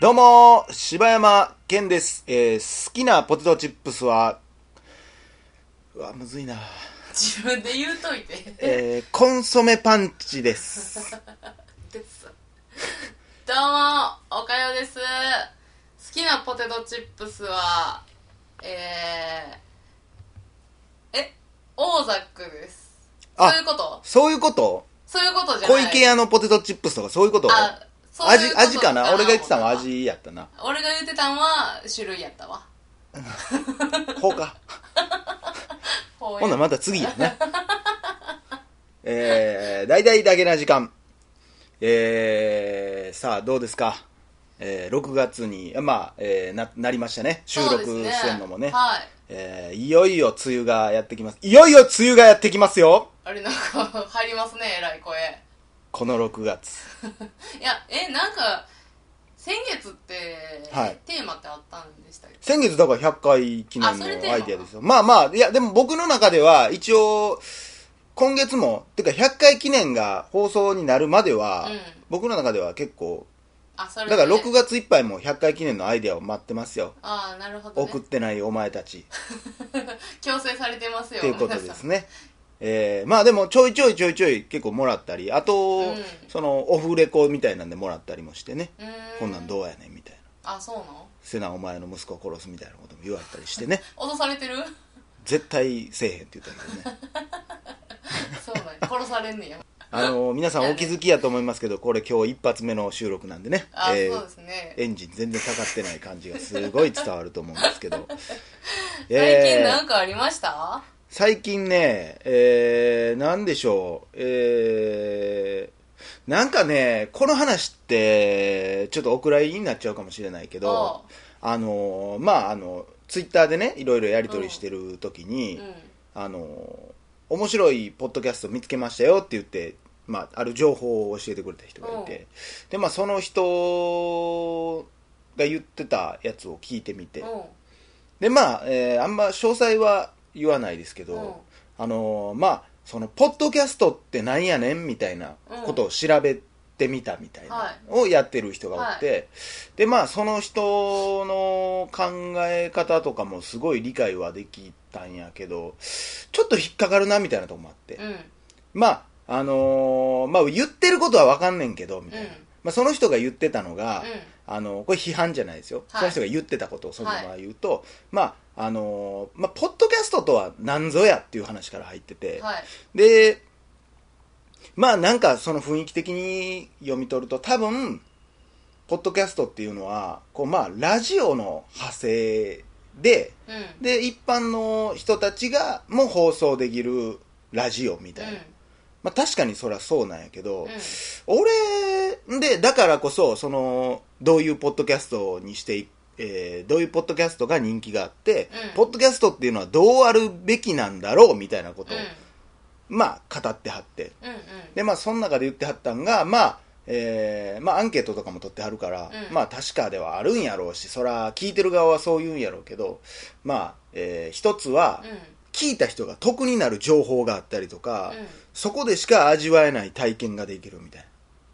どうも、柴山健です。えー好きなポテトチップスは、うわ、むずいな。自分で言うといてえーコンソメパンチです。ですどうもおかよです好きなポテトチップスはえー、えオーザックですあそういうこと？そういうこと？そういうことじゃない小池屋のポテトチップスとかそういうこと？あそういう味、こと味かな？俺が言ってたのはな味やったな。俺が言ってたんは種類やったわ ほうか。ほうほんならまた次やね。えー、大々だけな時間。えー、さあ、どうですか？えー、6月に、まあ、えー、な、なりましたね。収録してんのもね。はいえー、いよいよ梅雨がやってきます。いよいよ梅雨がやってきますよあれなんか入りますねえらい声この6月。いやえなんか先月って、はいテーマってあったんでしたっけ？先月だから100回記念のアイデアですよ。まあまあ、いや、でも僕の中では一応、今月も、てか100回記念が放送になるまでは、うん僕の中では結構、あそれだから6月月いっぱいも100回記念のアイデアを待ってますよ。ああなるほど、ね、送ってないお前たち。強制されてますよ。っていうことですね。えー、まあでもちょいちょいちょいちょい結構もらったり、あと、うん。そのオフレコみたいなんでもらったりもしてね、こんなんどうやねんみたいな。あそうなの？せなお前の息子を殺すみたいなことも言われたりしてね、脅されてる？絶対せえへんって言ったけどね。そうなんや殺されんねやあの皆さんお気づきやと思いますけど、これ今日一発目の収録なんでね、あ、えーそうですね。エンジン全然かかってない感じがすごい伝わると思うんですけど。最近えーなんかありました、最近ね、えー、なんでしょう、えー、なんかね、この話って、ちょっとお蔵入りになっちゃうかもしれないけど、あの、まあ、あの、ツイッターでね、いろいろやり取りしてる時に、うん。あの、面白いポッドキャスト見つけましたよって言って、まあ、ある情報を教えてくれた人がいて、で、まあ、その人が言ってたやつを聞いてみて、うん。でまあ、えーあんま詳細は言わないですけど、うん。あのーまあそのポッドキャストってなんやねんみたいなことを調べてみたみたいな、はい。をやってる人がおって、でまあその人の考え方とかもすごい理解はできたんやけどちょっと引っかかるなみたいなとこもあって、うん。まああのーまあ言ってることは分かんねんけどみたいな、うん。まあ、その人が言ってたのが、うん。あのこれ批判じゃないですよ、はい。その人が言ってたことをそのまま言うと、まああのまあ、ポッドキャストとは何ぞやっていう話から入ってて、はい。でまあなんかその雰囲気的に読み取ると多分ポッドキャストっていうのはこうまあラジオの派生でうん。で一般の人たちがも放送できるラジオみたいな、まあ、確かにそりゃそうなんやけど、うん。俺でだからこそそのどういうポッドキャストにしていえーどういうポッドキャストが人気があって、うん。ポッドキャストっていうのはどうあるべきなんだろうみたいなことを、うん。まあ語ってはって。うんうん。でまあその中で言ってはったんがまあえーまあアンケートとかも取ってはるから、うん。まあ確かではあるんやろうしそら聞いてる側はそう言うんやろうけどまあ、えー一つは、うん。聞いた人が得になる情報があったりとか、うん。そこでしか味わえない体験ができるみたい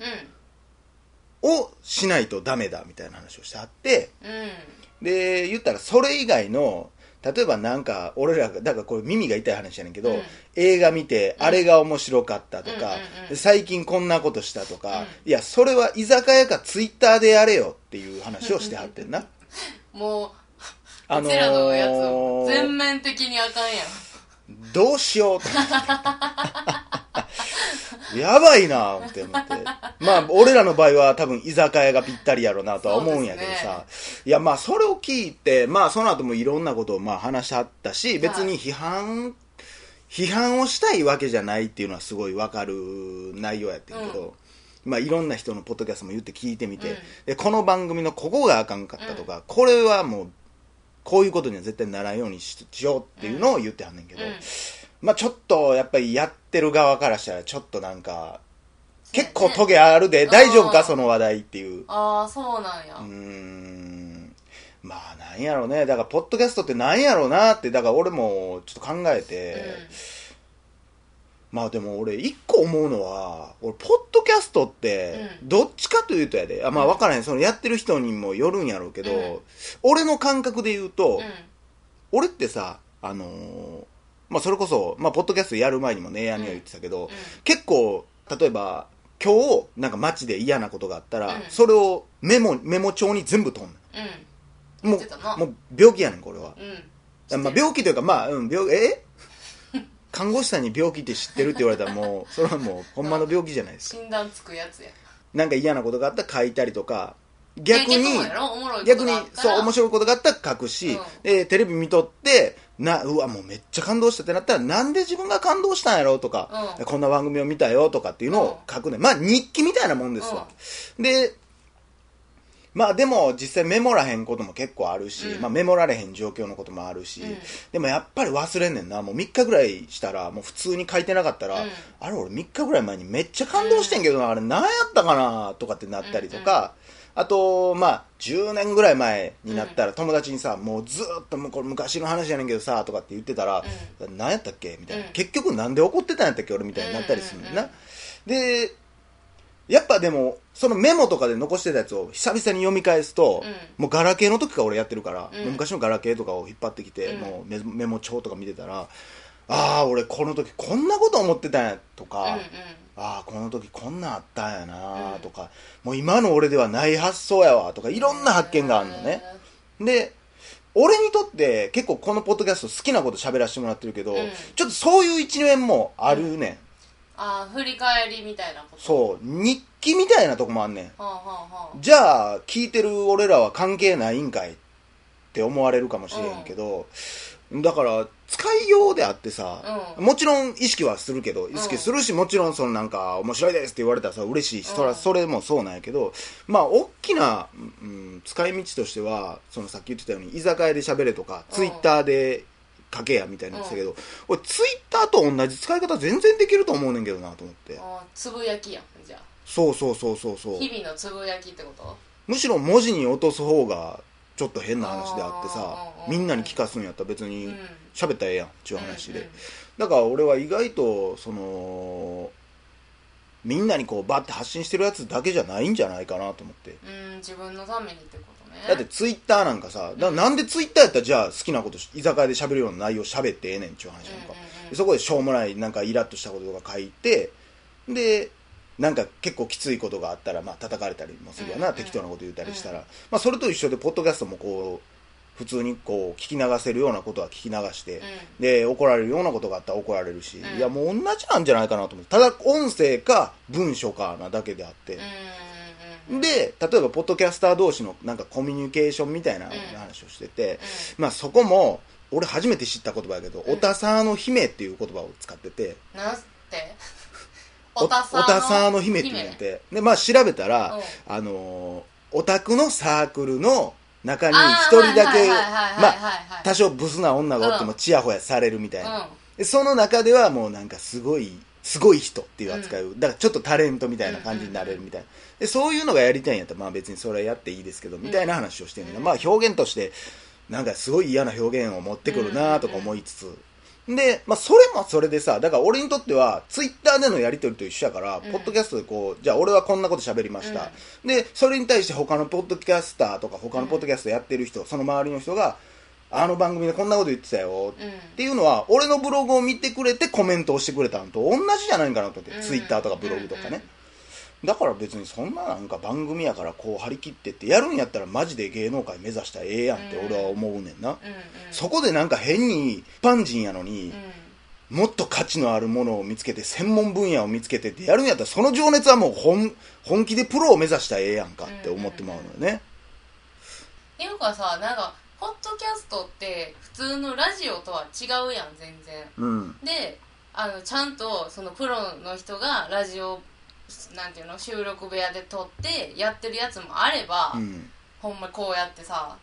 な。うん。をしないとダメだみたいな話をしてあってうん。で言ったらそれ以外の例えばなんか俺らがだからこれ耳が痛い話やねんけど、うん。映画見てあれが面白かったとか、うん最近こんなことしたとか、うん。いやそれは居酒屋かツイッターでやれよっていう話をしてはってんな。もうあうちらのやつのー全面的にあかんやん。どうしようと。やばいなって思って。まあ、俺らの場合は多分居酒屋がぴったりやろうなとは思うんやけどさ。いや、まあ、それを聞いて、まあ、その後もいろんなことをまあ話しはったし、別に批判、批判をしたいわけじゃないっていうのはすごいわかる内容やってんけど、まあ、いろんな人のポッドキャストも言って聞いてみて、うん。でこの番組のここがあかんかったとか、これはもうこういうことには絶対ならんようにししようっていうのを言ってはんねんけど、うんまあちょっとやっぱりやってる側からしたらちょっとなんか結構トゲあるで、大丈夫かその話題っていう。ああそうなんや、うーん。まあなんやろうね。だからポッドキャストってなんやろうなってだから俺もちょっと考えて、まあでも俺一個思うのは俺ポッドキャストってうん。どっちかというとやで。あまあ分からへん。そのやってる人にもよるんやろうけど、うん。俺の感覚で言うと、うん。俺ってさあのーまあそれこそ、まあ、ポッドキャストやる前にもねやには言ってたけど、うん。結構例えば今日なんか街で嫌なことがあったら、うん。それをメモメモ帳に全部取んうん。のもうもう病気やねんこれは、うん。まあ、病気というかまあ、うん、病え？看護師さんに病気って知ってるって言われたらもう それはもうほんまの病気じゃないですか。診断つくやつや。なんか嫌なことがあったら書いたりとか逆に逆にそう面白いことがあったら書くし、うん。でテレビ見とってなうわもうめっちゃ感動したってなったらなんで自分が感動したんやろとか、うん。こんな番組を見たよとかっていうのを書くね、まあ日記みたいなもんですわ、でまあでも実際メモらへんことも結構あるし、うん。まあ、メモられへん状況のこともあるし、うん。でもやっぱり忘れんねんな。もう3日ぐらいしたらもう普通に書いてなかったら、うん。あれ俺3日ぐらい前にめっちゃ感動してんけどな、あれ何やったかなとかってなったりとか、あとまあ10年ぐらい前になったら友達にさ、もうずーっともうこれ昔の話やねんけどさとかって言ってたら、何やったっけみたいな、うん。結局なんで怒ってたんやったっけ俺みたいになったりするねんな、うん。うんでやっぱでもそのメモとかで残してたやつを久々に読み返すと、うん。もうガラケーの時から俺やってるから、うん。昔のガラケーとかを引っ張ってきて、うん。もうメメモ帳とか見てたらああ俺この時こんなこと思ってたんやとか、うんうんああこの時こんなんあったんやなとか、もう今の俺ではない発想やわとかいろんな発見があるのね、で俺にとって結構このポッドキャスト好きなこと喋らせてもらってるけど、うん。ちょっとそういう一面もあるねん、ああ振り返りみたいなこと？そう。日記みたいなとこもあんねん。はあはあはあ。じゃあ聞いてる俺らは関係ないんかいって思われるかもしれんけど、だから使いようであってさ、うん。もちろん意識はするけど意識するし、もちろんそのなんか面白いですって言われたらさ嬉しいし、そらうん。それもそうなんやけどまあ大きな、うん、使い道としてはそのさっき言ってたように居酒屋で喋れとか、うん。ツイッターで書けやみたいな言ってたけど、俺ツイッターと同じ使い方全然できると思うねんけどなと思って。つぶやきやんじゃあ。そうそうそうそうそう。日々のつぶやきってこと？むしろ文字に落とす方がちょっと変な話であってさみんなに聞かすんやったら別にうん。喋ったらええやんっていう話で、うんうんだから俺は意外とそのみんなにこうバッて発信してるやつだけじゃないんじゃないかなと思って。うん自分のためにってことね。だってツイッターなんかさだなんでツイッターやったらじゃあ好きなこと居酒屋で喋るような内容喋ってええねんっていう話なんか、うんうんうん。でそこでしょうもないなんかイラッとしたこととか書いてでなんか結構きついことがあったらまあ叩かれたりもするわな、うんうん。適当なこと言ったりしたら、まあ、それと一緒でポッドキャストもこう普通にこう聞き流せるようなことは聞き流して、で怒られるようなことがあったら怒られるし、うん。いやもう同じなんじゃないかなと思ってただ音声か文書かなだけであって、うんうんうんで例えばポッドキャスター同士のなんかコミュニケーションみたいな話をしてて、まあそこも俺初めて知った言葉やけど、うん。おたさーの姫っていう言葉を使ってて、なんて？おおたさの姫って言うんて、で、まあ調べたら、うん。あのーオタクのサークルの中にあ一人だけ、まはいあ、多少ブスな女がおってもうん。チヤホヤされるみたいな。うん。でその中ではもうなんかすごい、すごい人っていう扱いを、だからちょっとタレントみたいな感じになれるみたいな。で、そういうのがやりたいんやったら、まあ別にそれやっていいですけど、みたいな話をしてるんだ、うんまあ表現として、なんかすごい嫌な表現を持ってくるなとか思いつつ、で、まあそれもそれでさ、だから俺にとっては、ツイッターでのやりとりと一緒やから、うん。ポッドキャストでこう、じゃあ俺はこんなこと喋りました。で、それに対して他のポッドキャスターとか他のポッドキャストやってる人、その周りの人が、あの番組でこんなこと言ってたようん。っていうのは俺のブログを見てくれてコメントをしてくれたのと同じじゃないかなと思って、うん。ツイッターとかブログとかね、だから別にそんななんか番組やからこう張り切ってってやるんやったらマジで芸能界目指したらええやんって俺は思うねんな、うんうん。そこでなんか変に一般人やのにう、ん。もっと価値のあるものを見つけて専門分野を見つけてってやるんやったらその情熱はもう本本気でプロを目指したらええやんかって思ってまうのよね、っていうかさなんかポッドキャストって普通のラジオとは違うやん全然。うん。であのちゃんとそのプロの人がラジオなんていうの？収録部屋で撮ってやってるやつもあれば、うん。ほんまこうやってさ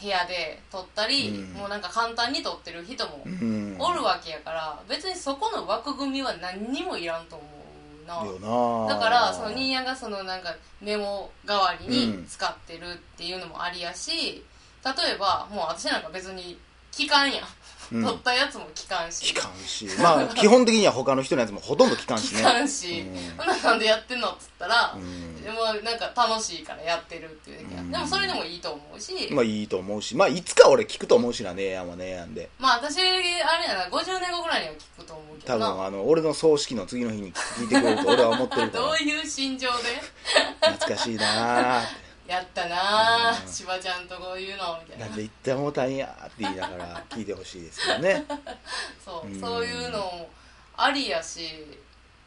部屋で撮ったり、うん。もうなんか簡単に撮ってる人もうん。おるわけやから別にそこの枠組みは何にもいらんと思うな。だからそのニーヤがそのなんかメモ代わりうん。に使ってるっていうのもありやし例えばもう私なんか別に聞かんやんうん。撮ったやつも聞かんし。聞かんし。まあ 基本的には他の人のやつもほとんど聞かんしね。聞かんし、うん。なんでやってんのっつったら、うん。でもなんか楽しいからやってるっていうだけや。うん。でもそれでもいいと思うし、まあいいと思うし。まあいつか俺聞くと思うしなねえやんはねえやんで。まあ私あれやな50年後ぐらいには聞くと思うけ多どな。分あの俺の葬式の次の日に聞いてくれると俺は思ってるか どらういう心情で？懐かしいなーってやったなしばちゃんとこういうのみたいな。なんで言ってもうたんやって言いながら 聞いてほしいですけどね。そう、うん。そういうのもありやし。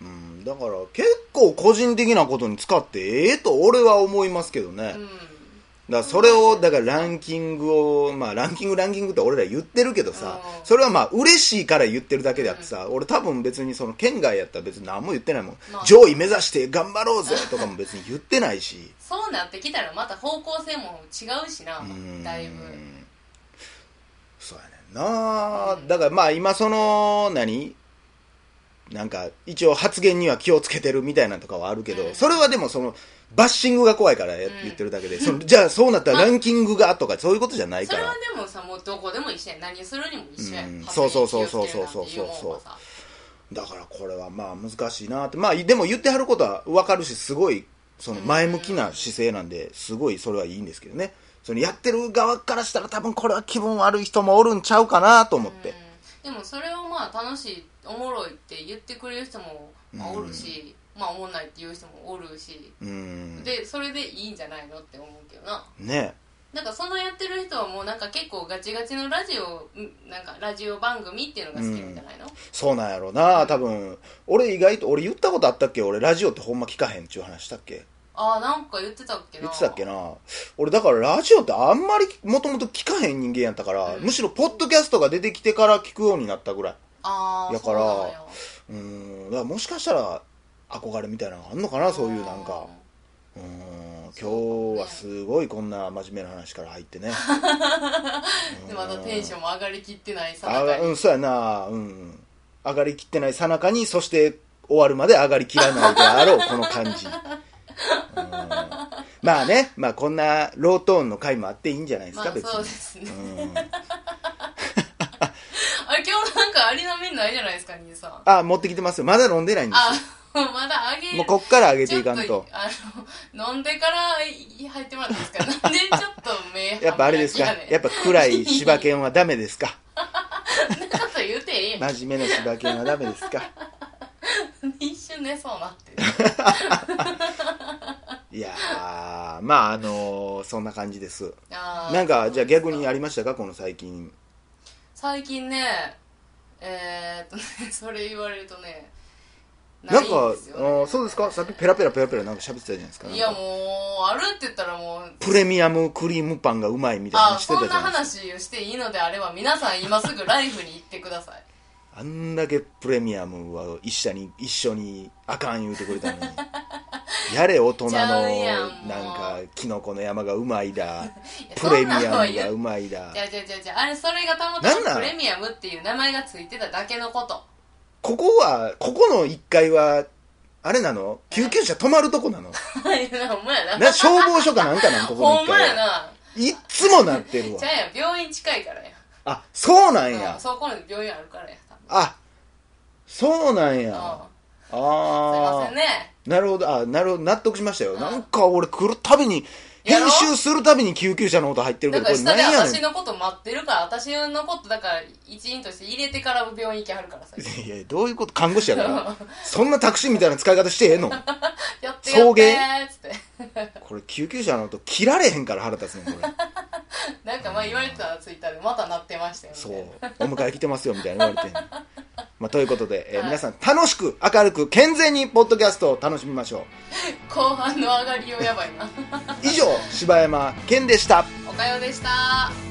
うん。だから結構個人的なことに使ってええと俺は思いますけどね、うん。だからそれをだからランキングをまあランキングランキングって俺ら言ってるけどさうん。それはまあ嬉しいから言ってるだけであってさ俺多分別にその県外やったら別に何も言ってないもん。まあ上位目指して頑張ろうぜとかも別に言ってないし。そうなってきたらまた方向性も違うしなうん。だいぶ。そうやねんな、うんだからまあ今その何？なんか一応発言には気をつけてるみたいなのとかはあるけど、うん。それはでもそのバッシングが怖いから言ってるだけで、そのじゃあそうなったらランキングがとかそういうことじゃないから。それはでもさもうどこでも一緒やん。何するにも一緒やん、うん。そうそうそうそう気をつけるなんていうもんはさ。だからこれはまあ難しいなって。まあでも言ってはることは分かるしすごいその前向きな姿勢なんですごいそれはいいんですけどね。そのやってる側からしたら多分これは気分悪い人もおるんちゃうかなと思って。うん。でもそれをまあ楽しいおもろいって言ってくれる人も、まあ、おるし、まあおもんないっていう人もおるし。うん。でそれでいいんじゃないのって思うけどな。ねなんかそのやってる人はもうなんか結構ガチガチのラジオんなんかラジオ番組っていうのが好きなんじゃな。いの、そうなんやろうな多分俺意外と俺言ったことあったっけ？俺ラジオってほんま聞かへんっちゅう話したっけ？ああなんか言ってたっけな。言ってたっけな？俺だからラジオってあんまりもともと聞かへん人間やったから、うん。むしろポッドキャストが出てきてから聞くようになったぐらい。ああやからそうなんだからもしかしたら憧れみたいなのがあんのかなそういうなんか。うーん今日はすごいこんな真面目な話から入ってね。でまたテンションも上がりきってないさあなかに。うんそうやな。うんうん。上がりきってないさなかにそして終わるまで上がりきらないであろうこの感じ。うん。まあねまあこんなロートーンの回もあっていいんじゃないですか、まあ別に。そうですね。うん。あれ今日なんかアリの麺ないじゃないですか兄さん。あ持ってきてますよ。まだ飲んでないんですあ まだあげよもうこっから上げていかんと。あの飲んだからい入ってもらっていいですか？なんでちょっと目やっぱあれですか？やっぱ暗い柴犬はダメですか？なこと言うてええやん。真面目な柴犬はダメですか？一瞬寝そうなって。いやーまああのーそんな感じです。なんかじゃあ逆にありましたか？この最近。最近ねえー、っとねそれ言われるとねなんかねそうですか？さっきペラペラペラペラなんか喋ってたじゃないですか。いやもうあるって言ったらもうプレミアムクリームパンがうまいみたいなしてたじゃないですか。話をしていいのであれば皆さん今すぐライフに行ってください。あんだけプレミアムは一緒に一緒にあかん言うてくれたのに。やれ大人のなんかキノコの山がうまいだ。プレミアムがうまいだ。じゃじゃじゃじゃあれそれがたまなんなん？たまプレミアムっていう名前がついてただけのことここはここの1階はあれなの？救急車止まるとこなの？は いほんまやな。な消防署かなんかなん？ここの1ほんまや階はな。いっつもなってるわ。じゃあや病院近いからや。あそうなんうんやそこに病院あるからや多分。あそうなんや。うん。すいまああせんね。なるほど。あなるほど。納得しましたよ。なんか俺来るたびに編集するたびに救急車の音入ってるけだどこれ何やねん。私のこと待ってるから私のことだから一員として入れてから病院行きはるからさ。いやどういうこと？看護師やから。そんなタクシーみたいな使い方してええの？やって送迎やってーっつって。これ救急車の音切られへんから腹立つねんこれ。なんかまあ言われてたらツイッターでまたなってましたよそう。ねお迎え来てますよみたいな言われてんまあ、ということで、えーはい。皆さん楽しく明るく健全にポッドキャストを楽しみましょ後半の上がりをやばいな。う以上柴山健でした。おかよでした